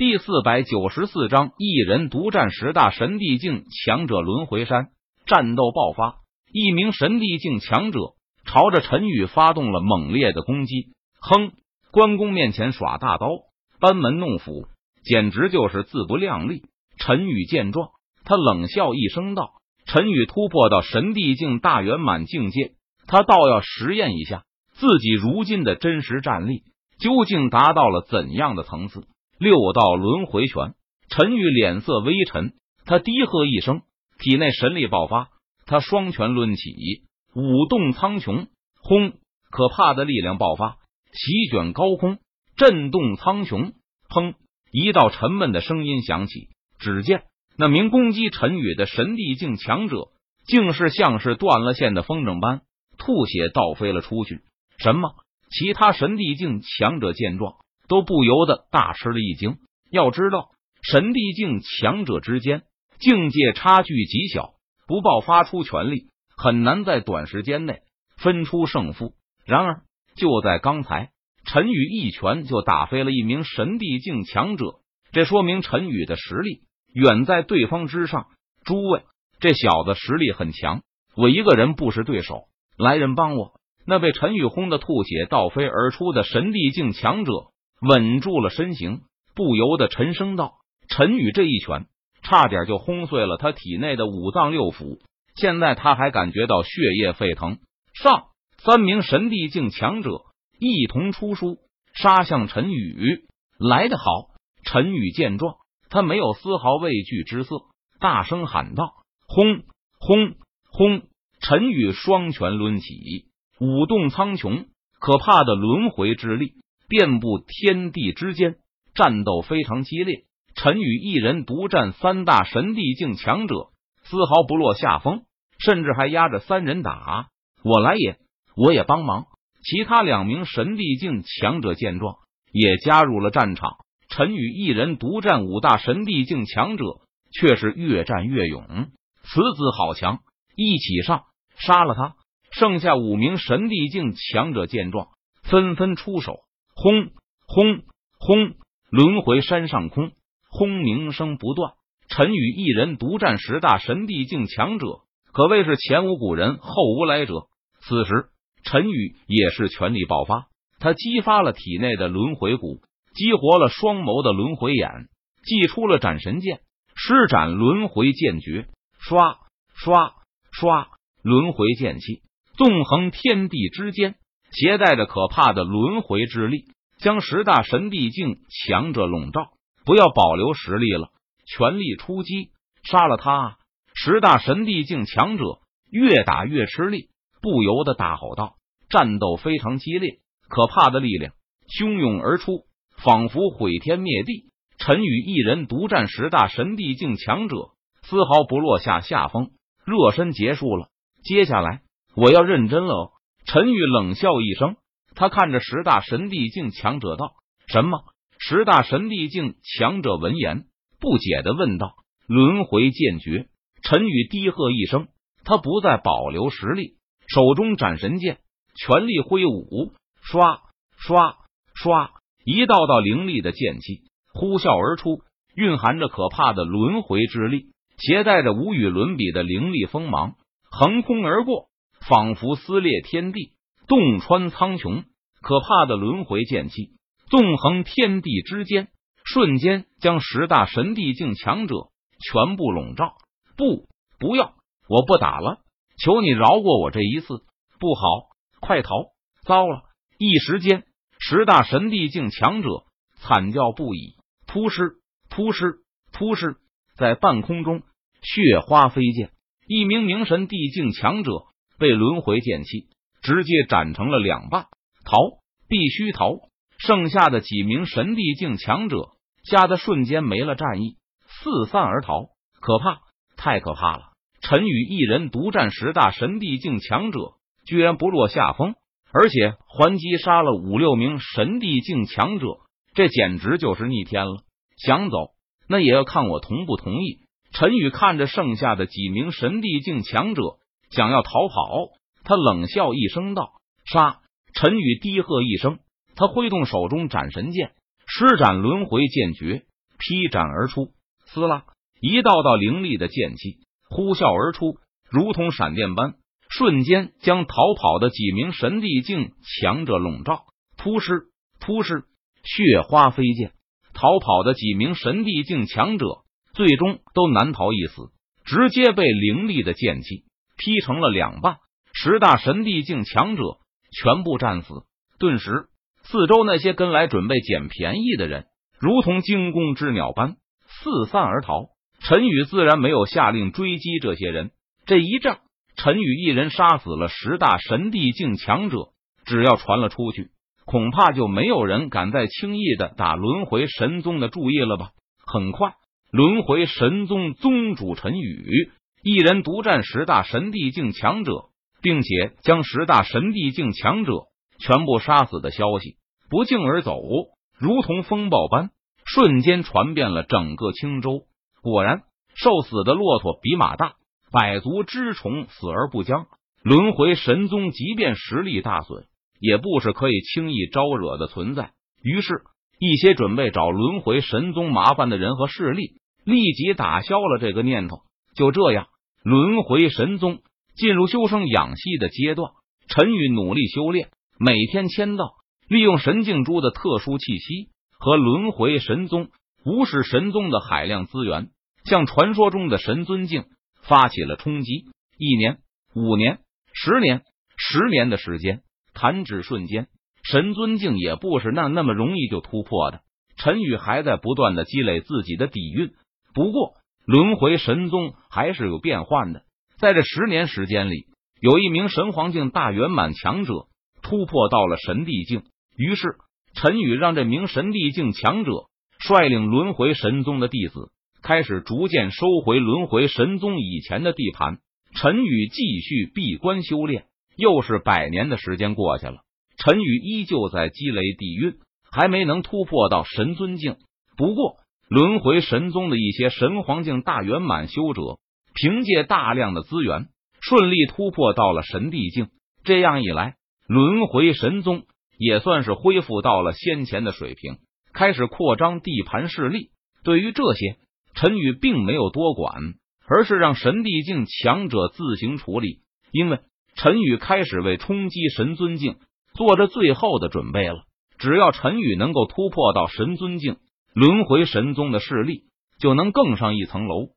第四百九十四章，一人独占十大神帝境强者轮回山，战斗爆发。一名神帝境强者朝着陈宇发动了猛烈的攻击。哼，关公面前耍大刀，班门弄斧，简直就是自不量力。陈宇见状，他冷笑一声道：“陈宇突破到神帝境大圆满境界，他倒要实验一下自己如今的真实战力究竟达到了怎样的层次。”六道轮回拳，陈宇脸色微沉，他低喝一声，体内神力爆发，他双拳抡起，舞动苍穹，轰！可怕的力量爆发，席卷高空，震动苍穹。砰！一道沉闷的声音响起，只见那名攻击陈宇的神帝境强者，竟是像是断了线的风筝般，吐血倒飞了出去。什么？其他神帝境强者见状。都不由得大吃了一惊。要知道，神帝境强者之间境界差距极小，不爆发出全力，很难在短时间内分出胜负。然而，就在刚才，陈宇一拳就打飞了一名神帝境强者，这说明陈宇的实力远在对方之上。诸位，这小子实力很强，我一个人不是对手，来人帮我！那被陈宇轰的吐血倒飞而出的神帝境强者。稳住了身形，不由得沉声道：“陈宇这一拳，差点就轰碎了他体内的五脏六腑。现在他还感觉到血液沸腾。”上三名神帝境强者一同出书，杀向陈宇。来得好！陈宇见状，他没有丝毫畏惧之色，大声喊道：“轰！轰！轰！”陈宇双拳抡起，舞动苍穹，可怕的轮回之力。遍布天地之间，战斗非常激烈。陈宇一人独占三大神帝境强者，丝毫不落下风，甚至还压着三人打。我来也，我也帮忙。其他两名神帝境强者见状，也加入了战场。陈宇一人独占五大神帝境强者，却是越战越勇。此子好强，一起上，杀了他！剩下五名神帝境强者见状，纷纷出手。轰轰轰！轮回山上空，轰鸣声不断。陈宇一人独占十大神帝境强者，可谓是前无古人，后无来者。此时，陈宇也是全力爆发，他激发了体内的轮回骨，激活了双眸的轮回眼，祭出了斩神剑，施展轮回剑诀，刷刷刷！轮回剑气纵横天地之间。携带着可怕的轮回之力，将十大神帝境强者笼罩。不要保留实力了，全力出击，杀了他！十大神帝境强者越打越吃力，不由得大吼道：“战斗非常激烈，可怕的力量汹涌而出，仿佛毁天灭地。”陈宇一人独占十大神帝境强者，丝毫不落下下风。热身结束了，接下来我要认真了。陈宇冷笑一声，他看着十大神帝境强者道：“什么？”十大神帝境强者闻言，不解的问道：“轮回剑诀？”陈宇低喝一声，他不再保留实力，手中斩神剑全力挥舞，刷刷刷，一道道凌厉的剑气呼啸而出，蕴含着可怕的轮回之力，携带着无与伦比的凌厉锋芒，横空而过。仿佛撕裂天地，洞穿苍穹，可怕的轮回剑气纵横天地之间，瞬间将十大神帝境强者全部笼罩。不，不要！我不打了，求你饶过我这一次！不好，快逃！糟了！一时间，十大神帝境强者惨叫不已，扑尸，扑尸，扑尸，在半空中血花飞溅，一名明神帝境强者。被轮回剑气直接斩成了两半，逃，必须逃！剩下的几名神帝境强者吓得瞬间没了战意，四散而逃。可怕，太可怕了！陈宇一人独占十大神帝境强者，居然不落下风，而且还击杀了五六名神帝境强者，这简直就是逆天了！想走，那也要看我同不同意。陈宇看着剩下的几名神帝境强者。想要逃跑，他冷笑一声道：“杀！”陈宇低喝一声，他挥动手中斩神剑，施展轮回剑诀，劈斩而出，撕拉，一道道凌厉的剑气呼啸而出，如同闪电般，瞬间将逃跑的几名神帝境强者笼罩。突施，突施，血花飞溅，逃跑的几名神帝境强者最终都难逃一死，直接被凌厉的剑气劈成了两半。十大神帝境强者全部战死，顿时四周那些跟来准备捡便宜的人，如同惊弓之鸟般四散而逃。陈宇自然没有下令追击这些人。这一仗，陈宇一人杀死了十大神帝境强者，只要传了出去，恐怕就没有人敢再轻易的打轮回神宗的注意了吧？很快，轮回神宗宗主陈宇一人独占十大神帝境强者。并且将十大神帝境强者全部杀死的消息不胫而走，如同风暴般瞬间传遍了整个青州。果然，受死的骆驼比马大，百足之虫死而不僵。轮回神宗即便实力大损，也不是可以轻易招惹的存在。于是，一些准备找轮回神宗麻烦的人和势力立即打消了这个念头。就这样，轮回神宗。进入修生养息的阶段，陈宇努力修炼，每天签到，利用神镜珠的特殊气息和轮回神宗、无始神宗的海量资源，向传说中的神尊境发起了冲击。一年、五年、十年、十年的时间，弹指瞬间，神尊境也不是那那么容易就突破的。陈宇还在不断的积累自己的底蕴，不过轮回神宗还是有变换的。在这十年时间里，有一名神皇境大圆满强者突破到了神帝境。于是，陈宇让这名神帝境强者率领轮回神宗的弟子，开始逐渐收回轮回神宗以前的地盘。陈宇继续闭关修炼。又是百年的时间过去了，陈宇依旧在积累底蕴，还没能突破到神尊境。不过，轮回神宗的一些神皇境大圆满修者。凭借大量的资源，顺利突破到了神帝境。这样一来，轮回神宗也算是恢复到了先前的水平，开始扩张地盘势力。对于这些，陈宇并没有多管，而是让神帝境强者自行处理。因为陈宇开始为冲击神尊境做着最后的准备了。只要陈宇能够突破到神尊境，轮回神宗的势力就能更上一层楼。